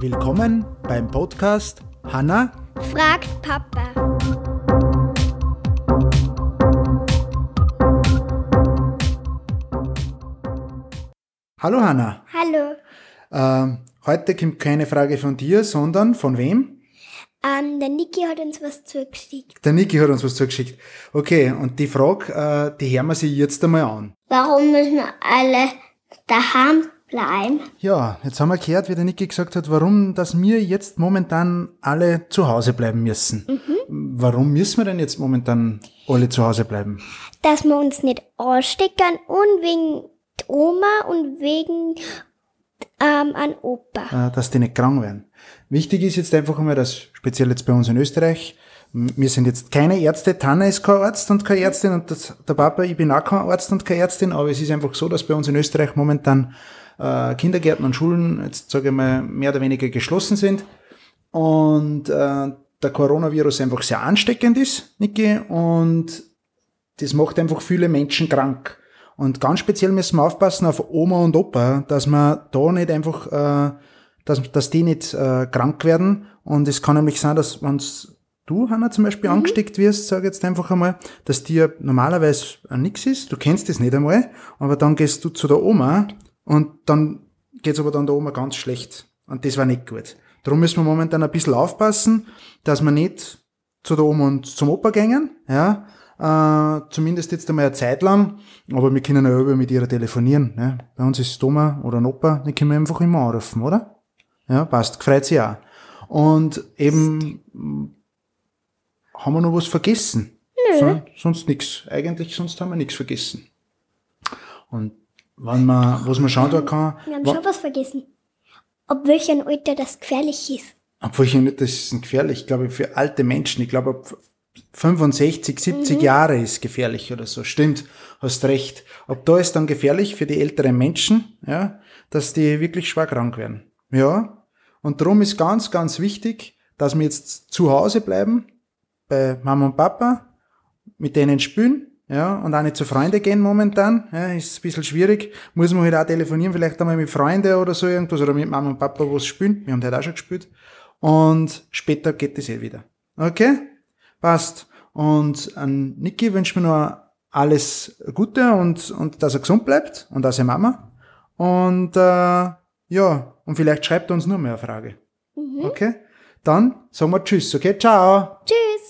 Willkommen beim Podcast Hanna fragt Papa. Hallo Hanna. Hallo. Ähm, heute kommt keine Frage von dir, sondern von wem? Ähm, der Niki hat uns was zugeschickt. Der Niki hat uns was zugeschickt. Okay, und die Frage, äh, die hören wir sich jetzt einmal an. Warum müssen alle daheim bleiben? Ja, jetzt haben wir gehört, wie der Niki gesagt hat, warum, dass wir jetzt momentan alle zu Hause bleiben müssen. Warum müssen wir denn jetzt momentan alle zu Hause bleiben? Dass wir uns nicht anstecken und wegen der Oma und wegen ähm, an Opa. äh, dass die nicht krank werden. Wichtig ist jetzt einfach einmal, dass speziell jetzt bei uns in Österreich, wir sind jetzt keine Ärzte, Tanne ist kein Arzt und keine Ärztin und das, der Papa, ich bin auch kein Arzt und keine Ärztin, aber es ist einfach so, dass bei uns in Österreich momentan äh, Kindergärten und Schulen, jetzt sage ich mal, mehr oder weniger geschlossen sind und äh, der Coronavirus einfach sehr ansteckend ist, Niki, und das macht einfach viele Menschen krank. Und ganz speziell müssen wir aufpassen auf Oma und Opa, dass wir da nicht einfach, äh, dass, dass die nicht äh, krank werden. Und es kann nämlich sein, dass wenn du, Hanna, zum Beispiel angesteckt wirst, sage jetzt einfach einmal, dass dir normalerweise nichts ist, du kennst das nicht einmal, aber dann gehst du zu der Oma und dann geht's aber dann der Oma ganz schlecht. Und das war nicht gut. Darum müssen wir momentan ein bisschen aufpassen, dass wir nicht zu der Oma und zum Opa gängen, ja, äh, zumindest jetzt einmal eine Zeit lang, aber wir können ja über mit ihrer telefonieren, ne? Bei uns ist Oma oder ein Opa, die können wir einfach immer anrufen, oder? Ja, passt, gefreut sich auch. Und eben, haben wir noch was vergessen? Nö. sonst nix. Eigentlich, sonst haben wir nichts vergessen. Und wenn man, was man schauen da kann, Wir haben schon was vergessen. Ab welchem Alter das gefährlich ist. obwohl ich nicht, das ist gefährlich, ich glaube, für alte Menschen, ich glaube, ab 65, 70 Jahre ist gefährlich oder so. Stimmt, hast recht. Ab da ist dann gefährlich für die älteren Menschen, ja, dass die wirklich schwer krank werden. Ja. Und darum ist ganz, ganz wichtig, dass wir jetzt zu Hause bleiben, bei Mama und Papa, mit denen spielen, ja, und auch nicht zu Freunden gehen momentan, ja, ist ein bisschen schwierig. Muss man halt auch telefonieren, vielleicht einmal mit Freunden oder so irgendwas, oder mit Mama und Papa was spielen. Wir haben heute auch schon gespielt. Und später geht es eh wieder. Okay? Passt. Und an Niki wünsche mir nur alles Gute und, und dass er gesund bleibt und dass er Mama. Und äh, ja, und vielleicht schreibt er uns nur mehr eine Frage. Okay? Dann sagen wir Tschüss, okay? Ciao! Tschüss.